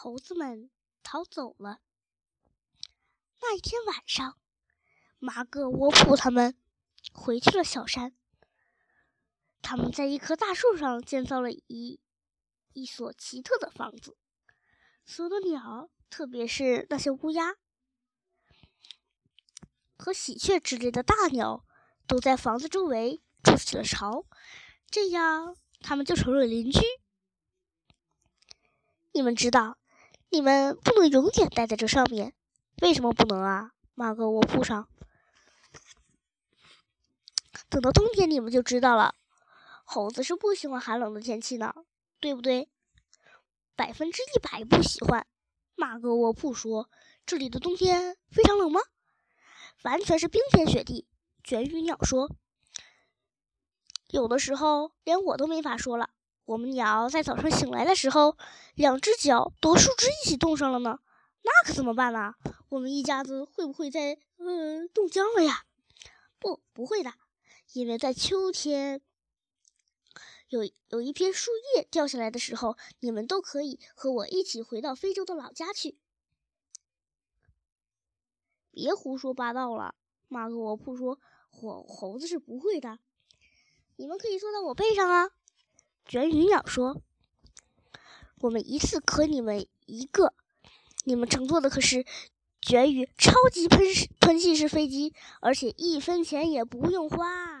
猴子们逃走了。那一天晚上，马哥、沃普他们回去了小山。他们在一棵大树上建造了一一所奇特的房子。所有的鸟，特别是那些乌鸦和喜鹊之类的大鸟，都在房子周围筑起了巢，这样他们就成了邻居。你们知道，你们不能永远待在这上面。为什么不能啊？马哥卧铺上。等到冬天，你们就知道了。猴子是不喜欢寒冷的天气呢，对不对？百分之一百不喜欢。马哥卧铺说：“这里的冬天非常冷吗？”完全是冰天雪地。卷羽鸟说：“有的时候连我都没法说了。我们鸟在早上醒来的时候，两只脚都和树枝一起冻上了呢。那可怎么办呢？我们一家子会不会在呃冻僵了呀？不，不会的，因为在秋天有有一片树叶掉下来的时候，你们都可以和我一起回到非洲的老家去。别胡说八道了，马格沃普说，火猴子是不会的。你们可以坐在我背上啊。卷羽鸟说，我们一次可你们一个。你们乘坐的可是卷羽超级喷喷气式飞机，而且一分钱也不用花。